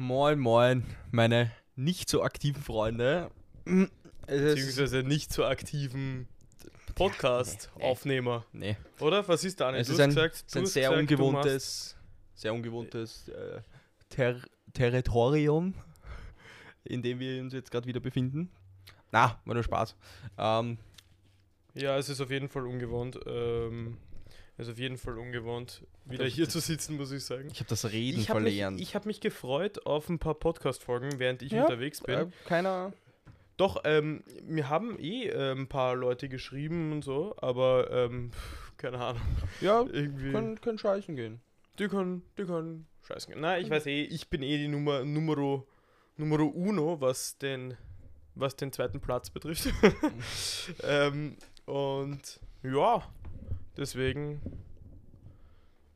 Moin, moin, meine nicht so aktiven Freunde. Es ist, Beziehungsweise nicht so aktiven Podcast-Aufnehmer. nee, Oder? Was ist Daniel? es Du ist ein, gesagt, es ist ein sehr gesagt, ungewohntes, sehr ungewohntes äh, Ter Territorium, in dem wir uns jetzt gerade wieder befinden. Na, war nur Spaß. Ähm, Ja, es ist auf jeden Fall ungewohnt. Ähm, es ist auf jeden Fall ungewohnt, wieder Das- hier zu sitzen, muss ich sagen. ich habe das Reden Ich habe mich, verlernt. ich hab mich gefreut auf ein paar Podcast-Folgen, während ich Ja, unterwegs bin. äh, keiner. Doch, ähm, mir haben eh äh, ein paar Leute geschrieben und so, aber ähm, keine Ahnung. Ja, Irgendwie. können, können scheißen gehen. Die können, die können scheißen. Nein, ich weiß eh, ich bin eh die Nummer, Numero, Numero uno, was den, was den zweiten Platz betrifft. ähm, und ja, deswegen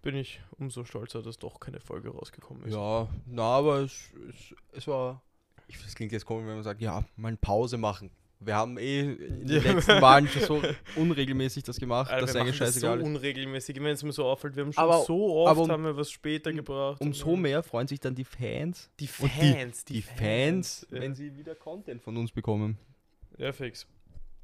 bin ich umso stolzer, dass doch keine Folge rausgekommen ist. Ja, na, aber es, es, es war. Ich, das klingt jetzt komisch, wenn man sagt, ja, mal eine Pause machen. Wir haben eh in den Ja. letzten Wahlen schon so unregelmäßig das gemacht, Alter, dass eigentlich machen das so scheißegal unregelmäßig, wenn es mir so auffällt. Wir haben schon Aber- so oft um- haben wir was später gebracht. Umso mehr freuen sich dann die Fans, Die Fans, die, Fans, ja. wenn sie wieder Content von uns bekommen. Ja, fix.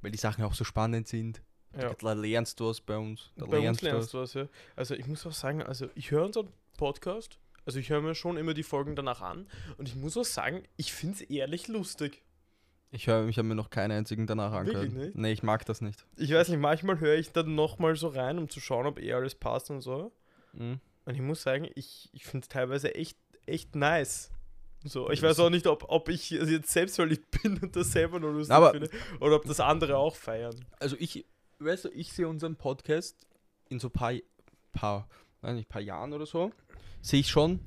Weil die Sachen auch so spannend sind. Ja. Da lernst du was bei uns. Da Bei uns lernst du lernst was. was, ja. Also ich muss auch sagen, also ich höre unseren Podcast, also ich höre mir schon immer die Folgen danach an und ich muss auch sagen, ich finde es ehrlich lustig. Ich höre, ich habe mir noch keinen einzigen danach Wirklich angehört. nicht? Nee, ich mag das nicht. Ich weiß nicht, manchmal höre ich dann nochmal so rein, um zu schauen, ob eh alles passt und so. Mhm. Und ich muss sagen, ich, ich finde es teilweise echt, echt nice. So, ich weiß auch nicht, ob, ob ich jetzt selbstverliebt bin und das selber nur lustig Aber- finde oder ob das andere auch feiern. Also ich, weißt du, ich sehe unseren Podcast in so paar, paar, weiß nicht, paar Jahren oder so, sehe ich schon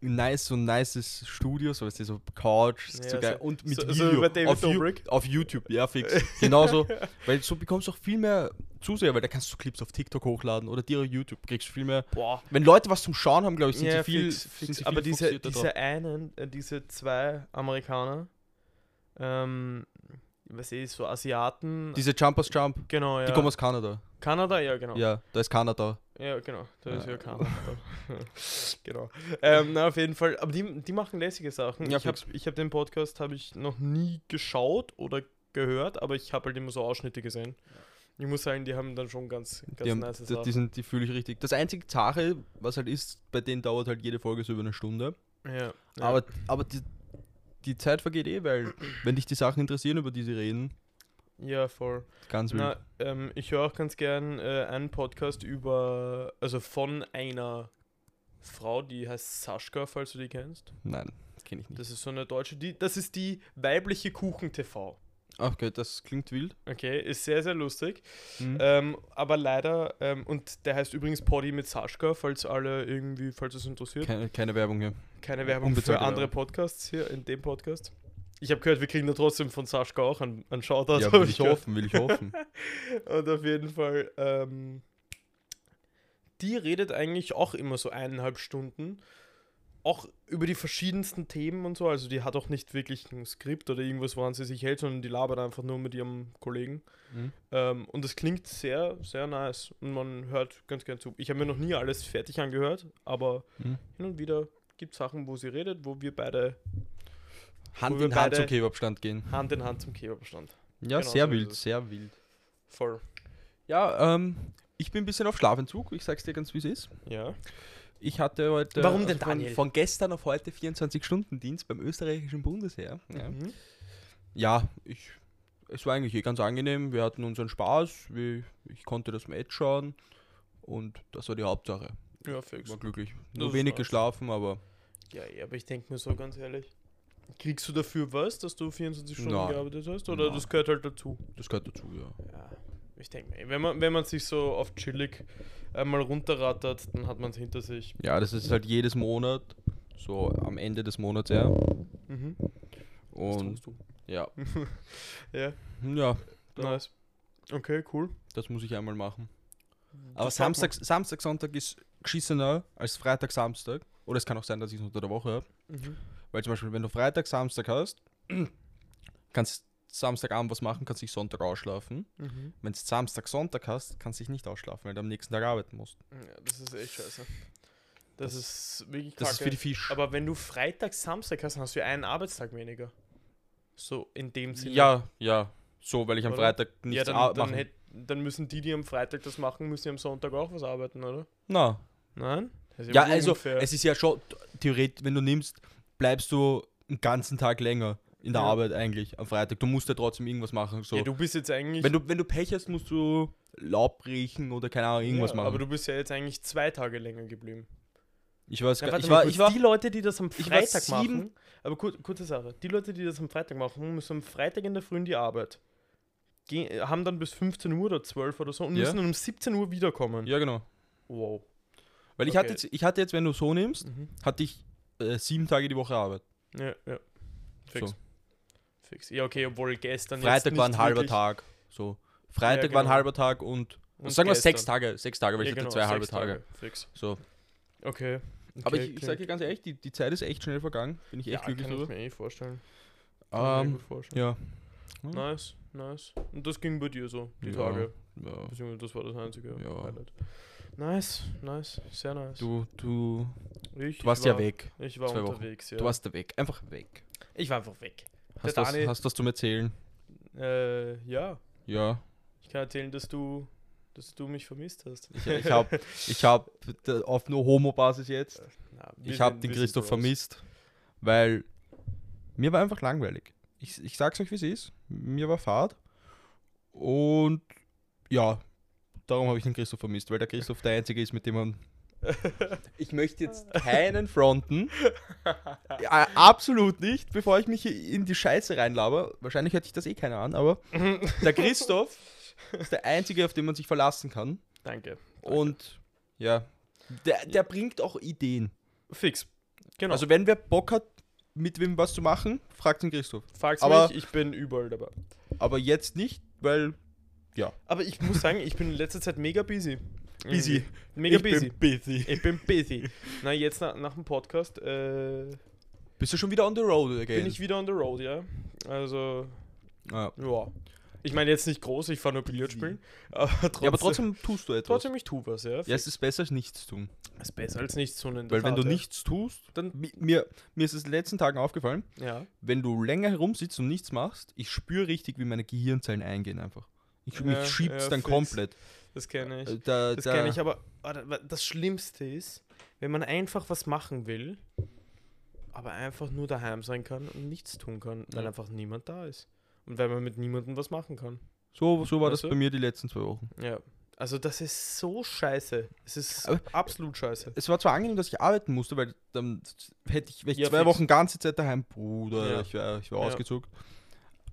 nice, so ein nices Studio, so weißt du, so Couch, Ja, so geil, so- und mit so- so Video David auf, Dobrik. auf YouTube, ja fix, genauso, weil so bekommst du auch viel mehr Zuseher, weil da kannst du Clips auf TikTok hochladen oder dir auf YouTube, kriegst du viel mehr, Boah, wenn Leute was zum Schauen haben, glaube ich, sind ja, sie viel, fix, sind fix. sie viel aber diese, diese einen, äh, diese zwei Amerikaner, ähm, was ist so Asiaten, diese Jumpers Jump, genau, ja. die kommen aus Kanada, Kanada, ja, genau. ja, da ist Kanada, Ja, genau, da ist Ja. ja Kanada. genau. Ähm, na, auf jeden Fall, aber die, die machen lässige Sachen. Ja, ich habe hab den Podcast habe ich noch nie geschaut oder gehört, aber ich habe halt immer so Ausschnitte gesehen. Ich muss sagen, die haben dann schon ganz, ganz Die, haben, nice Sachen. die, sind, die fühle ich richtig. Das einzige Sache, was halt ist, bei denen dauert halt jede Folge so über eine Stunde. ja, ja. Aber, aber die, die Zeit vergeht eh, weil wenn dich die Sachen interessieren, über die sie reden, ja, voll. ganz wild. Na, ähm, ich höre auch ganz gern äh, einen Podcast über, also von einer Frau, die heißt Saschka, falls du die kennst. Nein, kenne ich nicht. Das ist so eine deutsche, die, das ist die weibliche Kuchen-TV. Okay, das klingt wild. Okay, ist sehr, sehr lustig. Mhm. Ähm, aber leider, ähm, und der heißt übrigens Poddy mit Saschka, falls alle irgendwie, falls es interessiert. keine, keine Werbung hier. Keine Werbung für unbezahlte andere Werbung. Podcasts hier in dem Podcast. Ich habe gehört, wir kriegen da trotzdem von Saschka auch einen, einen Shoutout. Ja, will ich gehört. hoffen, will ich hoffen. Und auf jeden Fall, ähm, die redet eigentlich auch immer so eineinhalb Stunden. Auch über die verschiedensten Themen und so. Also die hat auch nicht wirklich ein Skript oder irgendwas, woran sie sich hält, sondern die labert einfach nur mit ihrem Kollegen. Mhm. Ähm, und es klingt sehr, sehr nice. Und man hört ganz gern zu. Ich habe mir noch nie alles fertig angehört, aber Mhm. hin und wieder gibt es Sachen, wo sie redet, wo wir beide Hand Wo in Hand zum Kebabstand gehen. Hand in Hand zum Kebabstand. Ja, Genau sehr so wild, sehr wild. Voll. Ja, ähm, ich bin ein bisschen auf Schlafentzug. Ich sag's dir ganz, wie es ist. Ja. Ich hatte heute Warum denn, von, Daniel? von gestern auf heute 24-Stunden-Dienst beim österreichischen Bundesheer. Ja. Mhm. Ja, ich, es war eigentlich eh ganz angenehm. Wir hatten unseren Spaß. Wir, ich konnte das Match schauen. Und das war die Hauptsache. Ja, fix. War glücklich. Nur wenig nice. geschlafen, aber Ja, ja, aber ich denke mir so ganz ehrlich. Kriegst du dafür was, dass du 24 Stunden Nein. gearbeitet hast? Oder Nein. das gehört halt dazu? das gehört dazu, ja. Ja, ich denke mir, wenn man, wenn man sich so auf chillig einmal runterrattert, dann hat man es hinter sich. Ja, das ist halt jedes Monat, so am Ende des Monats, ja. Mhm. Und du. ja, Ja, ja, nice. Okay, cool. das muss ich einmal machen. Aber Das Samstag, Samstag, Sonntag ist geschissener als Freitag, Samstag. Oder es kann auch sein, dass ich es unter der Woche habe. Mhm. Weil zum Beispiel, wenn du Freitag, Samstag hast, kannst Samstagabend was machen, kannst dich Sonntag ausschlafen. Mhm. Wenn du Samstag, Sonntag hast, kannst du dich nicht ausschlafen, weil du am nächsten Tag arbeiten musst. Ja, das ist echt scheiße. Das, Das- ist wirklich Das ist kacke. für die Fisch. Aber wenn du Freitag, Samstag hast, dann hast du ja einen Arbeitstag weniger. So in dem Sinne. Ja, ja. So, weil ich am Oder? Freitag ja nichts dann, ar- dann, hätt, dann müssen die, die am Freitag das machen, müssen ja am Sonntag auch was arbeiten, oder? Na. Nein? Ja, also unfair. es ist ja schon theoretisch, wenn du nimmst, bleibst du einen ganzen Tag länger in der Ja. Arbeit eigentlich am Freitag. Du musst ja trotzdem irgendwas machen. So. ja, du bist jetzt eigentlich. wenn, du, wenn du Pech hast, musst du Laub riechen oder keine Ahnung, irgendwas ja, machen. Aber du bist ja jetzt eigentlich zwei Tage länger geblieben. ich weiß gar warte ich war, ich war, die Leute, die das am ich Freitag machen, aber kur kurze Sache, die Leute, die das am Freitag machen, müssen am Freitag in der Früh in die Arbeit. Geh, haben dann bis 15 Uhr oder 12 oder so und Ja. müssen dann um 17 Uhr wiederkommen. ja genau. Wow. Weil ich Okay. hatte jetzt, ich hatte jetzt, wenn du so nimmst, Mhm. hatte ich äh, sieben Tage die Woche Arbeit. Ja, ja. Fix. So. Fix. Ja, okay, obwohl gestern Freitag war ein halber Tag. So. Freitag Ja, war ein genau. halber Tag und, Und sagen wir sechs. Tage, sechs Tage, weil Ja, ich genau, hatte zwei halbe sechs Tage. Fix. So. Okay. Aber Okay, ich, ich klingt- sage dir ganz ehrlich, die, die Zeit ist echt schnell vergangen. Bin ich echt ja, glücklich kann ich mir eh vorstellen. Kann ich mir Ähm, gut vorstellen. ja. Nice, nice. Und das ging bei dir so, die Ja. Tage. ja. Beziehungsweise das war das einzige Ja. Highlight. Nice, nice, sehr nice. Du, du, ich du warst war, ja weg. Ich war zwei Wochen. unterwegs, ja. Du warst da weg. Einfach weg. ich war einfach weg. Hast das, Dani- hast das zum Erzählen? Äh, ja. Ja. Ich kann erzählen, dass du, dass du mich vermisst hast. Ich, ich habe ich hab auf nur Homo-Basis jetzt, Na, wir ich habe den Christoph vermisst, weil mir war einfach langweilig. Ich, ich sag's euch, wie es ist. Mir war Fahrt. Und ja, darum habe ich den Christoph vermisst, weil der Christoph der Einzige ist, mit dem man. Ich möchte jetzt keinen fronten. Ja, absolut nicht, bevor ich mich in die Scheiße reinlaber. Wahrscheinlich hätte ich das eh keiner an, aber der Christoph ist der Einzige, auf den man sich verlassen kann. Danke. Und ja, der, der bringt auch Ideen. Fix. Genau. Also wenn wer Bock hat, mit wem was zu machen, fragt den Christoph. Frag's aber- mich, ich bin überall dabei. Aber jetzt nicht, weil Aber ich muss sagen, ich bin in letzter Zeit mega busy. Busy. Mega ich busy. bin busy. Ich bin busy. Na, jetzt nach, nach dem Podcast äh, Bist du schon wieder on the road again? bin ich wieder on the road, ja. Also, Ah. ja. Ich meine jetzt nicht groß, ich fahre nur Billard spielen. Aber trotzdem, Ja, aber trotzdem tust du etwas. trotzdem ich tue was, ja. ja, es ist besser als nichts tun. ist besser als nichts tun Weil wenn du Tat, ja. nichts tust, dann mi- mir, mir ist es in den letzten Tagen aufgefallen, Ja. wenn du länger herumsitzt und nichts machst, ich spüre richtig, wie meine Gehirnzellen eingehen einfach. Ich, Ja, mich schiebt's ja, dann fix. komplett. Das kenne ich. Äh, Da, Das da, kenne ich, aber das Schlimmste ist, wenn man einfach was machen will, aber einfach nur daheim sein kann und nichts tun kann, weil Ja. einfach niemand da ist. Und weil man mit niemandem was machen kann. So, so war Weißt das du? bei mir die letzten zwei Wochen. Ja. Also das ist so scheiße. Es ist Aber- absolut scheiße. Es war zwar angenehm, dass ich arbeiten musste, weil dann hätte ich, ich Ja, zwei fix. Wochen ganze Zeit daheim, Bruder, Ja. ich wäre ich wär Ja. ausgezuckt.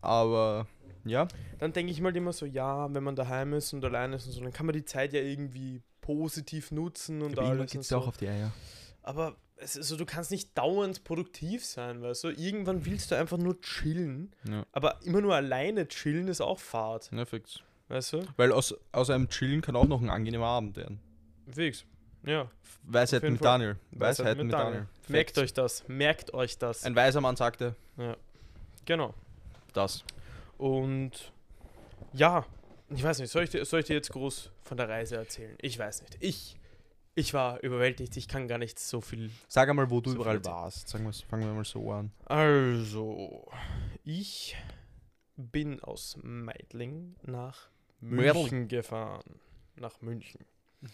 Aber ja, Dann denke ich mal immer so, ja, wenn man daheim ist und allein ist und so, dann kann man die Zeit ja irgendwie positiv nutzen und irgendwann alles. geht Und es ja so. auch auf die Eier. Aber es ist so, du kannst nicht dauernd produktiv sein, weißt du? Irgendwann willst du einfach nur chillen. Ja. Aber immer nur alleine chillen ist auch Fahrt, Ja, fix. weißt du? Weil aus, aus einem Chillen kann auch noch ein angenehmer Abend werden. Fix. Ja. Weisheit mit Fall. Daniel. Weisheiten mit Daniel. Merkt Facts. euch das. Merkt euch das. Ein weiser Mann sagte genau. das. Und ja, ich weiß nicht, soll ich, dir, soll ich dir jetzt groß von der Reise erzählen? Ich weiß nicht. Ich, ich war überwältigt, ich kann gar nicht so viel. Sag einmal, wo du So überall warst. Sagen fangen wir mal so an. Also, ich bin aus Meidling nach. München gefahren. Nach München.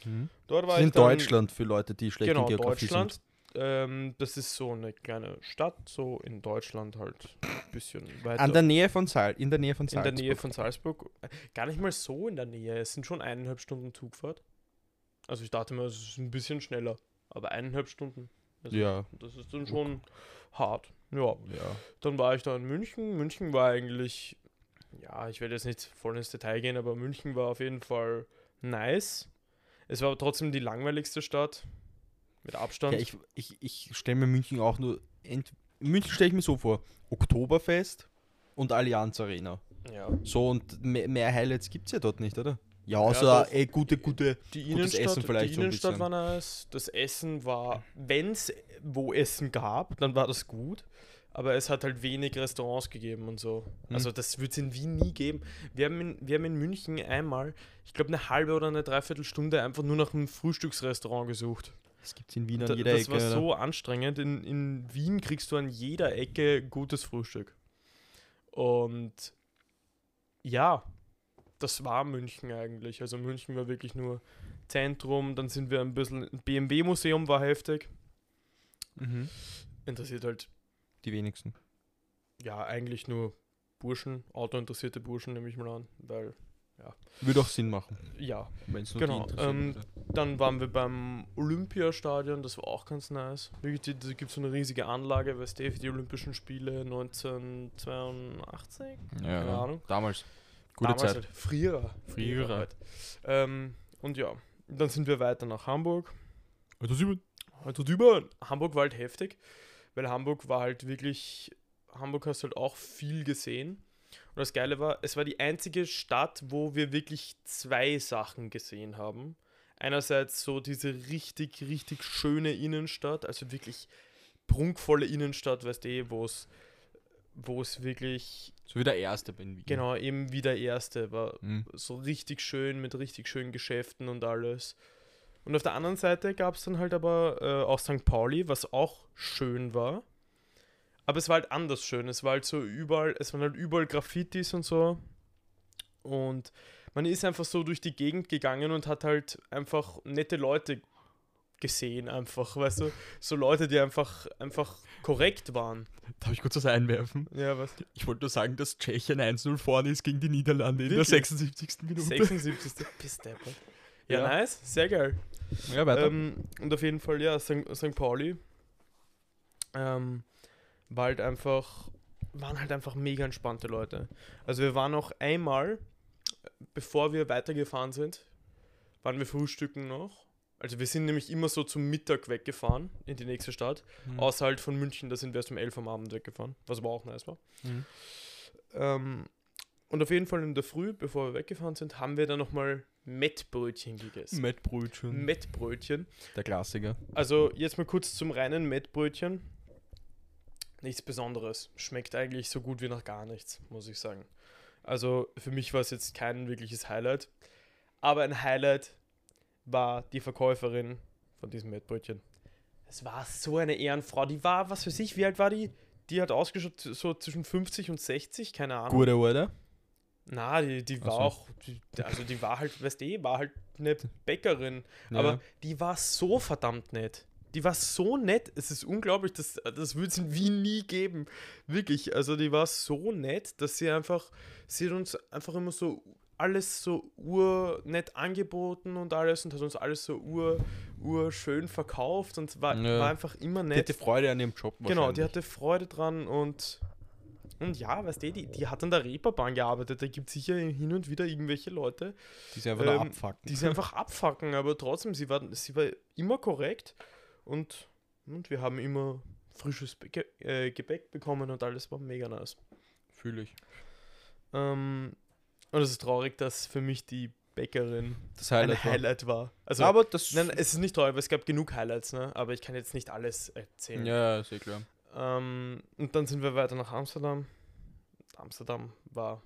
Mhm. Dort war in Deutschland für Leute, die schlecht Genau, in Geografie Deutschland. sind. Ähm, das ist so eine kleine Stadt, so in Deutschland halt ein bisschen weiter. An der Nähe von Sal in der Nähe von in Salzburg. der Nähe von Salzburg. Gar nicht mal so in der Nähe. Es sind schon eineinhalb Stunden Zugfahrt. Also ich dachte mir, es ist ein bisschen schneller. Aber eineinhalb Stunden. Also Ja, Das ist dann schon hart. Ja. ja. Dann war ich da in München. München war eigentlich, ja, ich werde jetzt nicht voll ins Detail gehen, aber München war auf jeden Fall nice. Es war aber trotzdem die langweiligste Stadt. Mit Abstand. ja ich ich, ich stelle mir München auch nur. München stelle ich mir so vor: Oktoberfest und Allianz Arena. ja. So und mehr, mehr Highlights gibt es ja dort nicht, oder? Ja, Ja, außer doch. ey, gute, gute. Die Gutes Innenstadt, Essen vielleicht die so Innenstadt war nice. Das Essen war, wenn es wo Essen gab, dann war das gut. Aber es hat halt wenig Restaurants gegeben und so. Hm. Also das wird es in Wien nie geben. Wir haben in, wir haben in München einmal, ich glaube eine halbe oder eine Dreiviertelstunde einfach nur nach einem Frühstücksrestaurant gesucht. Das gibt es in Wien an jeder das Ecke. war oder? so anstrengend. In, in Wien kriegst du an jeder Ecke gutes Frühstück. Und ja, das war München eigentlich. Also München war wirklich nur Zentrum. Dann sind wir ein bisschen. BMW-Museum war heftig. Mhm. Interessiert halt, Die wenigsten. ja, eigentlich nur Burschen, autointeressierte Burschen, nehme ich mal an. Weil, Würde auch Sinn machen, ja. wenn es nur Genau, ähm. Dann waren wir beim Olympiastadion, das war auch ganz nice. Wirklich, Da gibt es so eine riesige Anlage, weißt du, für die Olympischen Spiele 1982? Ja, keine Ahnung. Damals. Gute Damals Zeit. Halt. Früher. Früher. halt. Ähm, und ja, dann sind wir weiter nach Hamburg. Also sieben. Also über. Hamburg war halt heftig, weil Hamburg war halt wirklich. Hamburg hast du halt auch viel gesehen. Und das Geile war, es war die einzige Stadt, wo wir wirklich zwei Sachen gesehen haben. Einerseits so diese richtig, richtig schöne Innenstadt, also wirklich prunkvolle Innenstadt, weißt du, wo es wo es wirklich, So wie der erste in Wien. genau, eben wie der erste war. Mhm. So richtig schön, mit richtig schönen Geschäften und alles. Und auf der anderen Seite gab es dann halt aber äh, auch St. Pauli, was auch schön war. Aber es war halt anders schön. Es war halt so überall, es waren halt überall Graffitis und so. Und man ist einfach so durch die Gegend gegangen und hat halt einfach nette Leute gesehen, einfach, weißt du, so Leute, die einfach, einfach korrekt waren. Darf ich kurz was einwerfen? Ja, was? Ich wollte nur sagen, dass Tschechien 1-0 vorne ist gegen die Niederlande in der Wirklich? 76. Minute. 76. Bis deppert. Ja, Ja. nice, sehr geil. Ja, weiter. Ähm, und auf jeden Fall, ja, St. St. Pauli ähm, war halt einfach, waren halt einfach mega entspannte Leute. Also wir waren noch einmal, bevor wir weitergefahren sind, waren wir frühstücken noch. Also wir sind nämlich immer so zum Mittag weggefahren in die nächste Stadt. Mhm. Außer halt von München, da sind wir erst um 11 am Abend weggefahren, was aber auch nice war. Mhm. Ähm, und auf jeden Fall in der Früh, bevor wir weggefahren sind, haben wir dann nochmal Mettbrötchen gegessen. Mettbrötchen. Mettbrötchen. der Klassiker. Also jetzt mal kurz zum reinen Mettbrötchen. Nichts Besonderes. Schmeckt eigentlich so gut wie nach gar nichts, muss ich sagen. Also für mich war es jetzt kein wirkliches Highlight. Aber ein Highlight war die Verkäuferin von diesem Mettbrötchen. Es war so eine Ehrenfrau. Die war, was weiß ich, wie alt war die? Die hat ausgeschaut so zwischen 50 und 60, keine Ahnung. Gute Order. Na, die, die war so. auch, die, also die war halt, weißt du, war halt eine Bäckerin. Ja. Aber die war so verdammt nett. Die war so nett. Es ist unglaublich, das, das würde es in Wien nie geben. Wirklich. Also die war so nett, dass sie einfach, sie hat uns einfach immer so alles so urnett angeboten und alles und hat uns alles so ur, urschön verkauft und war, Ja. war einfach immer die nett. hatte Freude an ihrem Job. Genau, die hatte Freude dran und, und ja, weißt du, die, die hat an der Reeperbahn gearbeitet. Da gibt es sicher hin und wieder irgendwelche Leute, Die sie einfach ähm, abfucken. die sie einfach abfacken, aber trotzdem, sie war, sie war immer korrekt und, und wir haben immer frisches Bege äh, Gebäck bekommen und alles war mega nice. Fühle ich. Ähm, und es ist traurig, dass für mich die Bäckerin Das ein Highlight. war. Highlight war. Also, aber das. nein, es ist nicht traurig, weil es gab genug Highlights, ne? aber ich kann jetzt nicht alles erzählen. ja, ist eh klar. Ähm, und dann sind wir weiter nach Amsterdam. Amsterdam war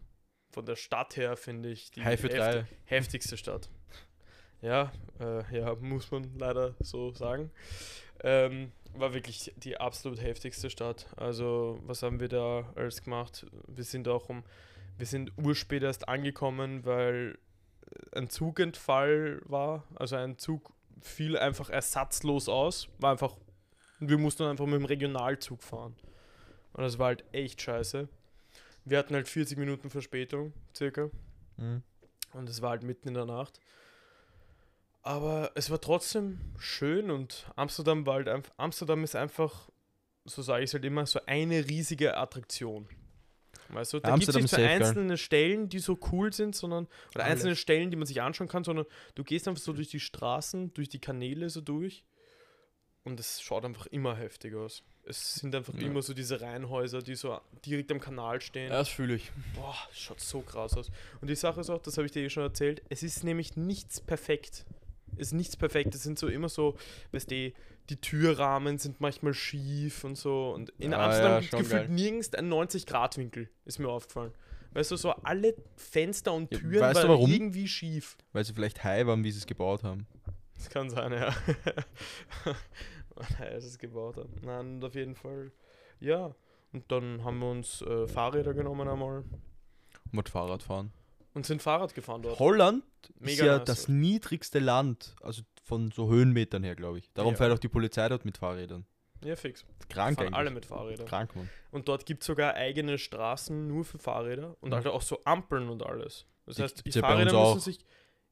von der Stadt her, finde ich, die drei. heftigste Stadt. Ja, äh, ja, muss man leider so sagen. Ähm, war wirklich die absolut heftigste Stadt. Also, was haben wir da alles gemacht? Wir sind auch um, wir sind urspät erst angekommen, weil ein Zugentfall war. Also ein Zug fiel einfach ersatzlos aus. War einfach, wir mussten einfach mit dem Regionalzug fahren. Und das war halt echt scheiße. Wir hatten halt 40 Minuten Verspätung, circa. Mhm. Und es war halt mitten in der Nacht. Aber es war trotzdem schön und Amsterdam war halt einfach, Amsterdam ist einfach, so sage ich es halt immer, so eine riesige Attraktion. Weißt du, da gibt es nicht so geil. einzelne Stellen, die so cool sind, sondern, oder Alles. einzelne Stellen, die man sich anschauen kann, sondern du gehst einfach so durch die Straßen, durch die Kanäle so durch und es schaut einfach immer heftig aus. Es sind einfach Ja. immer so diese Reihenhäuser, die so direkt am Kanal stehen. Ja, das fühle ich. Boah, schaut so krass aus. Und die Sache ist auch, das habe ich dir eh schon erzählt, es ist nämlich nichts perfekt. Ist nichts perfekt. Es sind so immer so, weißt du, die Türrahmen sind manchmal schief und so. Und in Ah, Amsterdam ja, gibt es gefühlt geil. nirgends ein 90-Grad-Winkel, ist mir aufgefallen. Weißt du, so alle Fenster und Ja, Türen weißt du waren warum? irgendwie schief. Weil sie vielleicht high waren, wie sie es gebaut haben. Das kann sein, ja. Wann er es gebaut hat. Nein, auf jeden Fall, ja. Und dann haben wir uns äh, Fahrräder genommen einmal Mit Fahrrad fahren. Und sind Fahrrad gefahren dort. Holland ist Mega ja nice das niedrigste Land, also von so Höhenmetern her, glaube ich. Darum Ja. fährt auch die Polizei dort mit Fahrrädern. Ja, fix. Krank fahren eigentlich. alle mit Fahrrädern. Krank, Mann. Und dort gibt es sogar eigene Straßen nur für Fahrräder und Mhm. halt auch so Ampeln und alles. Das Die heißt, die Fahrräder müssen auch. sich.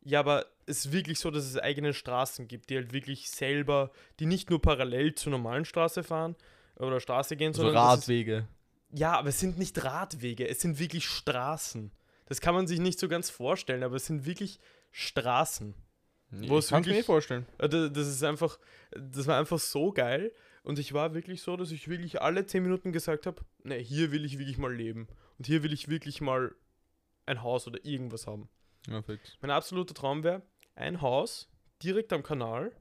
Ja, aber es ist wirklich so, dass es eigene Straßen gibt, die halt wirklich selber, die nicht nur parallel zur normalen Straße fahren oder Straße gehen, Also sondern. das ist- Radwege. Ja, aber es sind nicht Radwege, es sind wirklich Straßen. Das kann man sich nicht so ganz vorstellen, aber es sind wirklich Straßen. Wo es ich kann's mir wirklich- nicht vorstellen. Äh, da- Das ist einfach, das war einfach so geil. Und ich war wirklich so, dass ich wirklich alle 10 Minuten gesagt habe, ne, hier will ich wirklich mal leben. Und hier will ich wirklich mal ein Haus oder irgendwas haben. Ja, fix. Mein absoluter Traum wäre, ein Haus direkt am Kanal,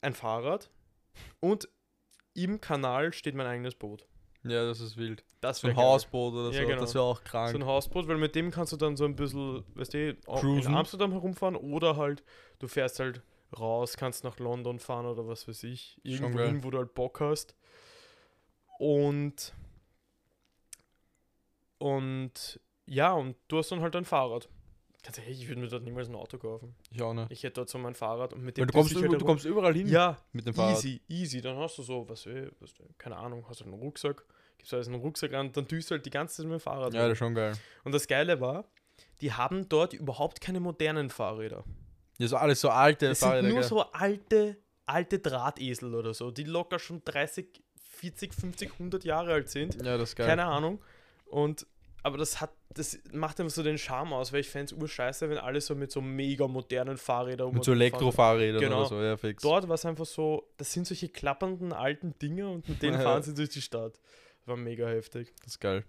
ein Fahrrad und im Kanal steht mein eigenes Boot. Ja, das ist wild. Das So ein geil. Hausboot oder Ja, so, genau. das wäre auch krank. So ein Hausboot, weil mit dem kannst du dann so ein bisschen, weißt du, in. Amsterdam herumfahren oder halt, du fährst halt raus, kannst nach London fahren oder was weiß ich. Irgendwo hin, wo du halt Bock hast. Und und ja, und du hast dann halt ein Fahrrad. Ehrlich, ich würde mir dort niemals ein Auto kaufen. ich auch nicht. Ich hätte dort so mein Fahrrad und mit dem Weil du, kommst, über, halt du kommst überall hin Ja, mit dem Fahrrad. easy, easy. Dann hast du so, was, was keine Ahnung, hast du einen Rucksack, gibst alles in den Rucksack ran, dann düst du halt die ganze Zeit mit dem Fahrrad. Ja, das ist schon geil. Und das Geile war, die haben dort überhaupt keine modernen Fahrräder. Ja, so alles so alte Es sind Fahrräder. nur gell? so alte, alte Drahtesel oder so, die locker schon 30, 40, 50, 100 Jahre alt sind. Ja, das ist geil. Keine Ahnung. Und aber das hat, das macht einfach so den Charme aus, weil ich fände es urscheiße, wenn alle so mit so mega modernen Fahrrädern mit so. Elektrofahrrädern Genau. oder so, ja, fix. Dort war es einfach so, das sind solche klappernden alten Dinge und mit denen fahren sie durch die Stadt. War mega heftig. Das ist geil.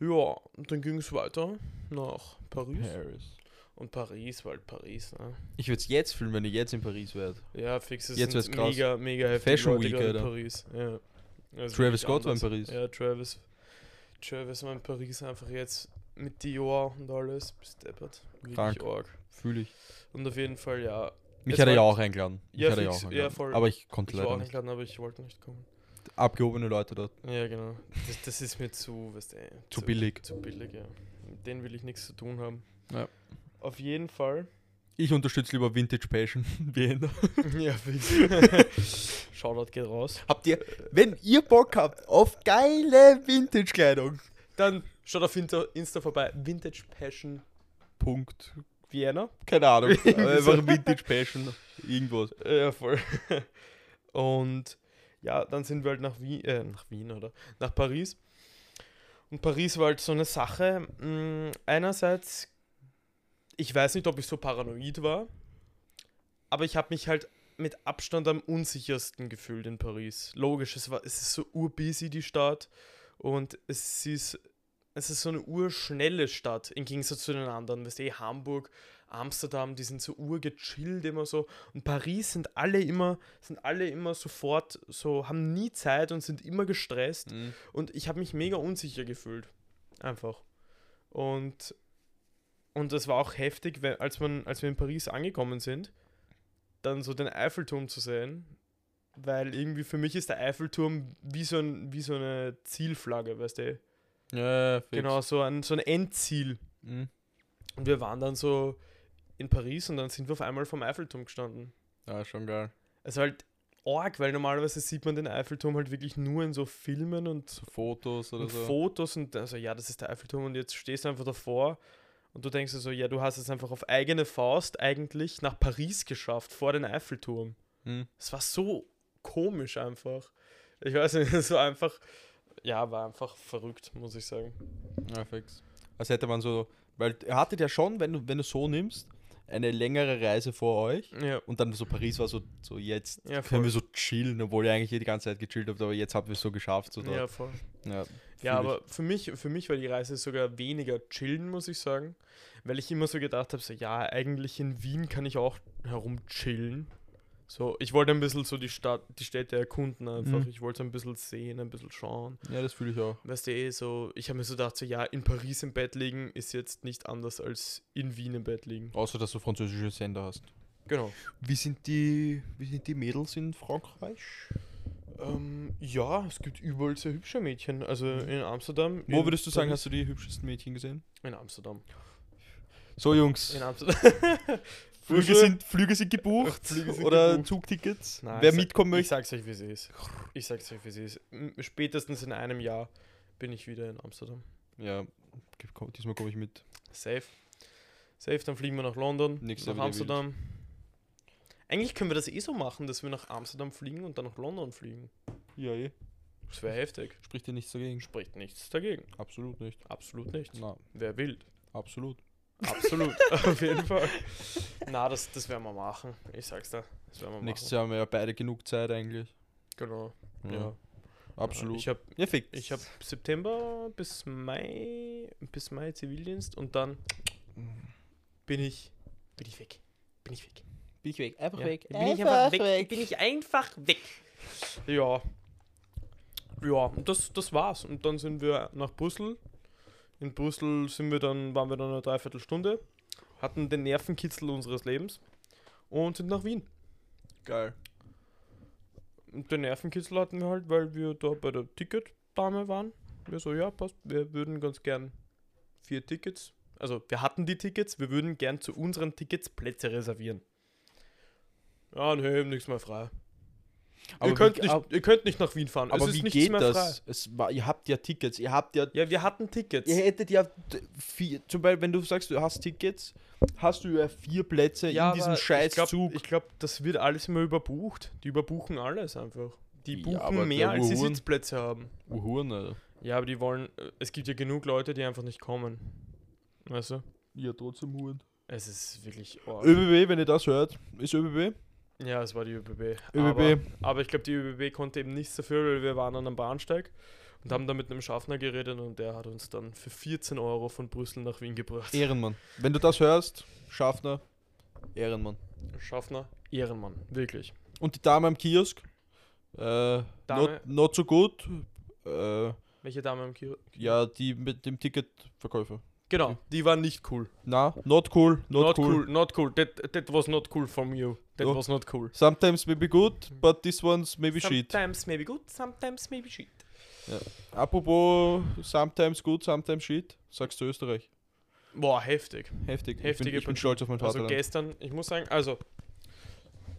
Ja, und dann ging es weiter nach Paris. Paris. Und Paris war halt Paris, ne? Ich würde es jetzt fühlen, wenn ich jetzt in Paris wäre. Ja, fix, es Jetzt wird's krass. mega, mega heftig Fashion Leute Week, Alter. Paris. Ja. Also Travis Scott war in anders. Paris. Ja, Travis. Travis war in Paris einfach jetzt mit Dior und alles. Bist deppert. Wirklich arg. Fühle ich. Und auf jeden Fall, ja. Mich Es hat er ja auch eingeladen. Mich Ja, hat er ja auch Ja, eingeladen. voll. Aber ich konnte Ich leider auch nicht. nicht laden, aber ich wollte nicht kommen. Abgehobene Leute dort. Ja, genau. Das, das ist mir zu, weißt du, Zu billig. Zu billig, ja. Mit denen will ich nichts zu tun haben. Ja. Auf jeden Fall. Ich unterstütze lieber Vintage Passion. Vienna. ja, fix. Shoutout geht raus. Habt ihr, wenn ihr Bock habt auf geile Vintage-Kleidung, Dann schaut auf Insta, vorbei. Vintage Passion Punkt. Vienna. Keine Ahnung. Einfach Vintage Passion. Irgendwas. Ja, voll. Und ja, dann sind wir halt nach Wien, äh, nach Wien oder nach Paris. Und Paris war halt so eine Sache. mh, Einerseits, ich weiß nicht, ob ich so paranoid war, aber ich habe mich halt mit Abstand am unsichersten gefühlt in Paris. Logisch, es, war, es ist so urbusy, die Stadt. Und es ist, es ist so eine urschnelle Stadt, im Gegensatz zu den anderen. Weißt du, eh, Hamburg, Amsterdam, die sind so urgechillt immer so. Und Paris sind alle immer, sind alle immer sofort so, haben nie Zeit und sind immer gestresst. Mhm. Und ich habe mich mega unsicher gefühlt. Einfach. Und, und das war auch heftig, wenn, als, man, als wir in Paris angekommen sind, dann so den Eiffelturm zu sehen. Weil irgendwie für mich ist der Eiffelturm wie so, ein, wie so eine Zielflagge, weißt du? Ja, fix. Genau, so ein, so ein Endziel. Mhm. Und wir waren dann so in Paris und dann sind wir auf einmal vom Eiffelturm gestanden. Ja, schon geil. Es war halt arg, weil normalerweise sieht man den Eiffelturm halt wirklich nur in so Filmen und So Fotos oder und so. Fotos und also ja, das ist der Eiffelturm und jetzt stehst du einfach davor und du denkst dir so, ja, du hast es einfach auf eigene Faust eigentlich nach Paris geschafft, vor den Eiffelturm. Mhm. Es war so komisch einfach. Ich weiß nicht, es war einfach, ja, war einfach verrückt, muss ich sagen. Ja, fix. Als hätte man so, weil ihr hattet ja schon, wenn du, wenn du so nimmst, eine längere Reise vor euch. Ja, Und dann so Paris war so, so jetzt Ja, können wir so chillen, obwohl ihr eigentlich hier die ganze Zeit gechillt habt, aber jetzt habt ihr es so geschafft. So ja, voll. ja, Ja, ich. aber für mich, für mich war die Reise sogar weniger chillen, muss ich sagen. Weil ich immer so gedacht habe, so ja, eigentlich in Wien kann ich auch herumchillen. So, ich wollte ein bisschen so die Stadt, die Städte erkunden einfach. Mhm. Ich wollte ein bisschen sehen, ein bisschen schauen. Ja, das fühle ich auch. Weißt du eh, so, ich habe mir so gedacht, so ja, in Paris im Bett liegen ist jetzt nicht anders als in Wien im Bett liegen. Außer, dass du französische Sender hast. Genau. Wie sind die, wie sind die Mädels in Frankreich? Ähm, ja, es gibt überall sehr hübsche Mädchen. Also in Amsterdam. Mhm. Wo in würdest du sagen, hast du die hübschesten Mädchen gesehen? In Amsterdam. So, Jungs. In Amsterdam. Flüge sind, Flüge sind gebucht Flüge sind oder gebucht. Zugtickets. Nein, Wer ich mitkommen Ich möchte. sag's euch, wie es ist. Ich sag's euch, wie es ist. Spätestens in einem Jahr bin ich wieder in Amsterdam. Ja, diesmal komme ich mit. Safe. Safe, dann fliegen wir nach London, Nächstes Jahr nach Amsterdam. Eigentlich können wir das eh so machen, dass wir nach Amsterdam fliegen und dann nach London fliegen. Ja, eh. Das wäre heftig. Spricht dir nichts dagegen? Spricht nichts dagegen. Absolut nicht. Absolut nichts. Na, Wer will. absolut. Absolut. Auf jeden Fall. Na, das, das werden wir machen. Ich sag's dir. Das werden wir Nächstes machen. Jahr haben wir ja beide genug Zeit eigentlich. Genau. Ja, Ja. absolut. Ich habe ja, fix. ich hab September bis Mai bis Mai Zivildienst und dann bin ich bin ich weg. Bin ich weg. Bin ich weg. Einfach Ja, Bin ich einfach weg. Bin ich einfach weg. Ja. Ja, und das, das war's. Und dann sind wir nach Brüssel. In Brüssel sind wir dann, waren wir dann eine Dreiviertelstunde, hatten den Nervenkitzel unseres Lebens und sind nach Wien. Geil. Und den Nervenkitzel hatten wir halt, weil wir da bei der Ticketdame waren. Wir so, ja, passt, wir würden ganz gern vier Tickets. Also, wir hatten die Tickets, wir würden gern zu unseren Tickets Plätze reservieren. Ja, nee, nichts mehr frei. Aber ihr, könnt wie- nicht, ab- ihr könnt nicht nach Wien fahren. Aber wie geht das? Es war, ihr habt ja Tickets, ihr habt ja. Ja, wir hatten Tickets. Ihr hättet ja vier, zum Beispiel, wenn du sagst, du hast Tickets, hast du ja vier Plätze in diesem aber scheiß ich glaub, glaube, das wird alles immer überbucht. Die überbuchen alles einfach. Die Ja, buchen aber mehr, als sie Sitzplätze haben. Uhuren, Alter. Ja, aber die wollen. äh, Es gibt ja genug Leute, die einfach nicht kommen. Weißt du? Ja, trotzdem Huren. Es ist wirklich. Oh. ÖBB, wenn ihr das hört, ist ÖBB? Ja, es war die ÖBB. ÖBB. Aber, aber ich glaube, die ÖBB konnte eben nichts dafür, weil wir waren an einem Bahnsteig und haben da mit einem Schaffner geredet und der hat uns dann für 14 Euro von Brüssel nach Wien gebracht. Ehrenmann. Wenn du das hörst, Schaffner, Ehrenmann. Schaffner, Ehrenmann, wirklich. Und die Dame am Kiosk, äh, Dame? not, not so gut. Äh, Welche Dame am Kiosk? ja, die mit dem Ticketverkäufer. Genau, die war nicht cool. Na, not cool, not, cool. not cool. That, that was not cool from you. That Ja. was not cool. Sometimes maybe good, but this one's maybe shit. Sometimes maybe good, sometimes maybe shit. Apropos sometimes good, sometimes shit, sagst du Österreich. Boah, heftig. Heftig. ich bin, Heftige ich bin stolz auf mein Also Vaterland. gestern, ich muss sagen, also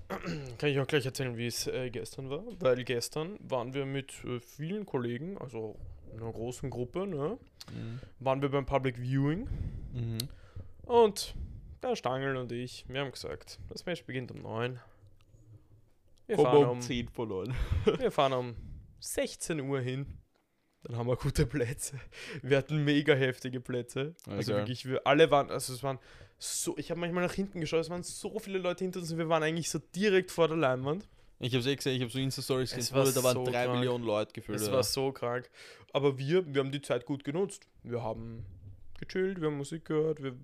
kann ich auch gleich erzählen, wie es äh, gestern war, weil gestern waren wir mit äh, vielen Kollegen, also einer großen Gruppe, ne, Mhm. waren wir beim Public Viewing Mhm. und der Stangl und ich, wir haben gesagt, das Match beginnt um 9. Wir Komm fahren um um, 10 verloren. wir fahren um 16 Uhr hin. Dann haben wir gute Plätze. Wir hatten mega heftige Plätze. Ja, Also geil. wirklich, wir alle waren, also es waren so, ich habe manchmal nach hinten geschaut, es waren so viele Leute hinter uns und wir waren eigentlich so direkt vor der Leinwand. Ich hab's eh gesehen, ich hab so Insta-Stories Es gesehen, da waren so drei krank. Millionen Leute gefühlt. Es Alter. war so krank. Aber wir, wir haben die Zeit gut genutzt. Wir haben gechillt, wir haben Musik gehört, wir,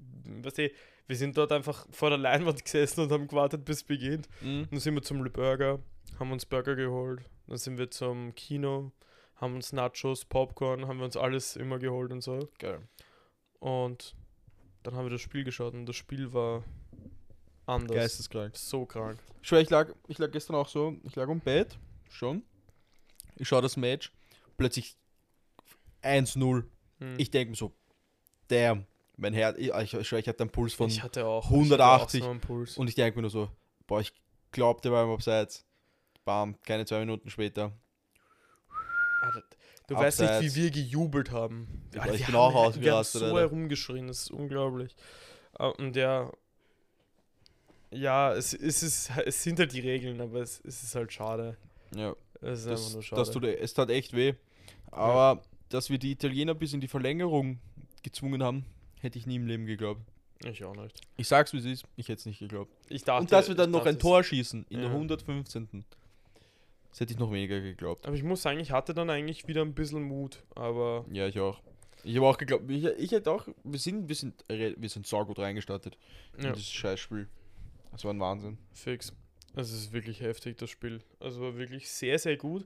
weißt du, wir sind dort einfach vor der Leinwand gesessen und haben gewartet, bis es beginnt. Mhm. Dann sind wir zum Le Burger, haben uns Burger geholt. Dann sind wir zum Kino, haben uns Nachos, Popcorn, haben wir uns alles immer geholt und so. Geil. Und dann haben wir das Spiel geschaut und das Spiel war anders. Geisteskrank. So krank. Ich schwör, ich lag, ich lag gestern auch so, ich lag am Bett, schon. Ich schaue das Match, plötzlich 1-0. Hm. Ich denke mir so, damn, mein Herz, ich, ich, ich hatte einen Puls von ich hatte auch 180 Ich hatte auch so einen Puls. Und ich denke mir nur so, boah, ich glaube, der war im Abseits. Bam, keine zwei Minuten später. Du weißt nicht, Abseits. wie wir gejubelt haben. Ja, ich bin auch haben- Wir haben ausgerastet, so herumgeschrien, das ist unglaublich. Äh, Und der. Ja, es, es, ist, es sind halt die Regeln, aber es, es ist halt schade. Ja, Es ist einfach das, nur schade. das tut, es tat echt weh. Aber dass wir die Italiener bis in die Verlängerung gezwungen haben, hätte ich nie im Leben geglaubt. ich auch nicht. Ich sag's wie es ist, ich hätte es nicht geglaubt. Ich dachte, Und dass wir dann noch ein Tor schießen in der Ja. 115. Das hätte ich noch weniger geglaubt. Aber ich muss sagen, ich hatte dann eigentlich wieder ein bisschen Mut. Aber Ja, ich auch. Ich habe auch geglaubt, ich, ich hätte auch, wir sind, wir sind, wir sind saugut reingestartet ja, in dieses Scheißspiel. Das war ein Wahnsinn. fix. Es ist wirklich heftig, das Spiel. Also war wirklich sehr, sehr gut.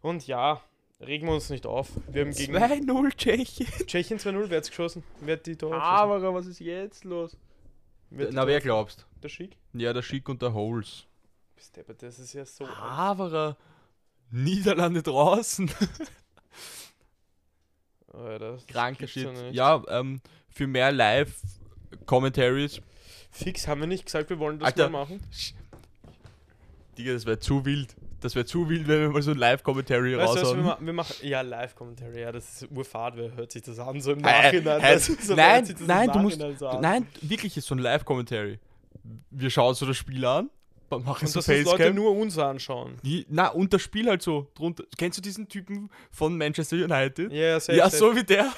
Und ja, regen wir uns nicht auf. Wir haben gegen 2-0 Tschechien. Tschechien 2-0, wer hat's geschossen? Wer hat die Tore geschossen? Aber was ist jetzt los? Wer Na, wer glaubst? Der Schick? Ja, der Schick und der Holes. Bist der, das ist ja so. Haverer. Niederlande draußen. Alter, das Kranker Shit. Ja, ähm, für mehr Live-Commentaries. Fix haben wir nicht gesagt, wir wollen das Alter. mal machen. Digga, das wäre zu wild. Das wäre zu wild, wenn wir mal so ein Live-Commentary Weißt du, was wir, raushauen. ma wir machen? Ja, Live-Commentary, ja, das ist urfahrt, wer hört sich das an, so im Äh, Nachhinein. äh, weißt du, so nein, nein, du musst- So. Nein, wirklich ist so ein Live-Commentary. Wir schauen so das Spiel an, machen Und so dass das Leute nur uns anschauen. Die, na, und das Spiel halt so drunter. Kennst du diesen Typen von Manchester United? Ja, safe, ja, safe. so wie der.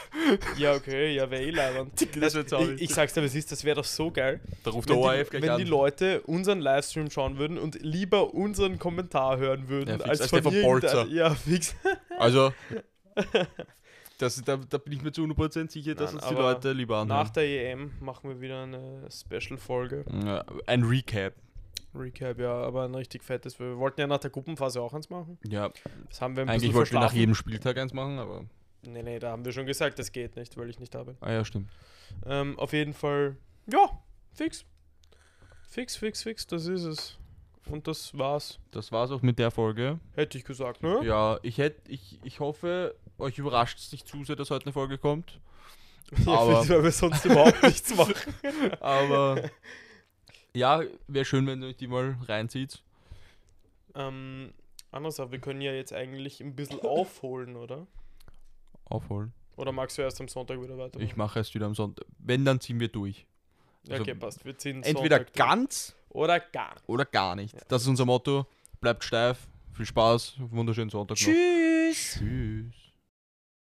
Ja, okay, ja, wäre eh leibend. Das Ich, ich sag's dir, was ist, das wäre doch so geil, Da ruft der ORF die, gleich wenn an. die Leute unseren Livestream schauen würden und lieber unseren Kommentar hören würden, Ja, fix, als, als von der von Bolzer. Ja, fix. Also, das, da, da bin ich mir zu 100% sicher, dass Nein, uns die aber Leute lieber Nach anhören. der EM machen wir wieder eine Special-Folge. Ja, ein Recap. Recap, ja, aber ein richtig fettes. Wir wollten ja nach der Gruppenphase auch eins machen. Ja, Das haben wir ein eigentlich wollten wir nach jedem Spieltag eins machen, aber. Nee, nee, da haben wir schon gesagt, das geht nicht, weil ich nicht da bin. Ah ja, stimmt. Ähm, auf jeden Fall, ja, fix. Fix, fix, fix, das ist es. Und das war's. Das war's auch mit der Folge. Hätte ich gesagt, ne? Ja, ich hätte, ich, ich hoffe, euch überrascht es nicht zu sehr, dass heute eine Folge kommt. Ja, Aber- weil wir sonst überhaupt nichts machen. Aber ja, wäre schön, wenn ihr euch die mal reinzieht. Ähm, anders, aber wir können ja jetzt eigentlich ein bisschen aufholen, oder? Aufholen. Oder magst du erst am Sonntag wieder weiter? Ich mache es wieder am Sonntag. Wenn, dann ziehen wir durch. Ja, okay, passt. Wir ziehen Entweder Sonntag durch. ganz oder gar nicht. oder gar nicht. Ja. Das ist unser Motto. Bleibt steif. Viel Spaß. Wunderschönen Sonntag noch. Tschüss! Tschüss.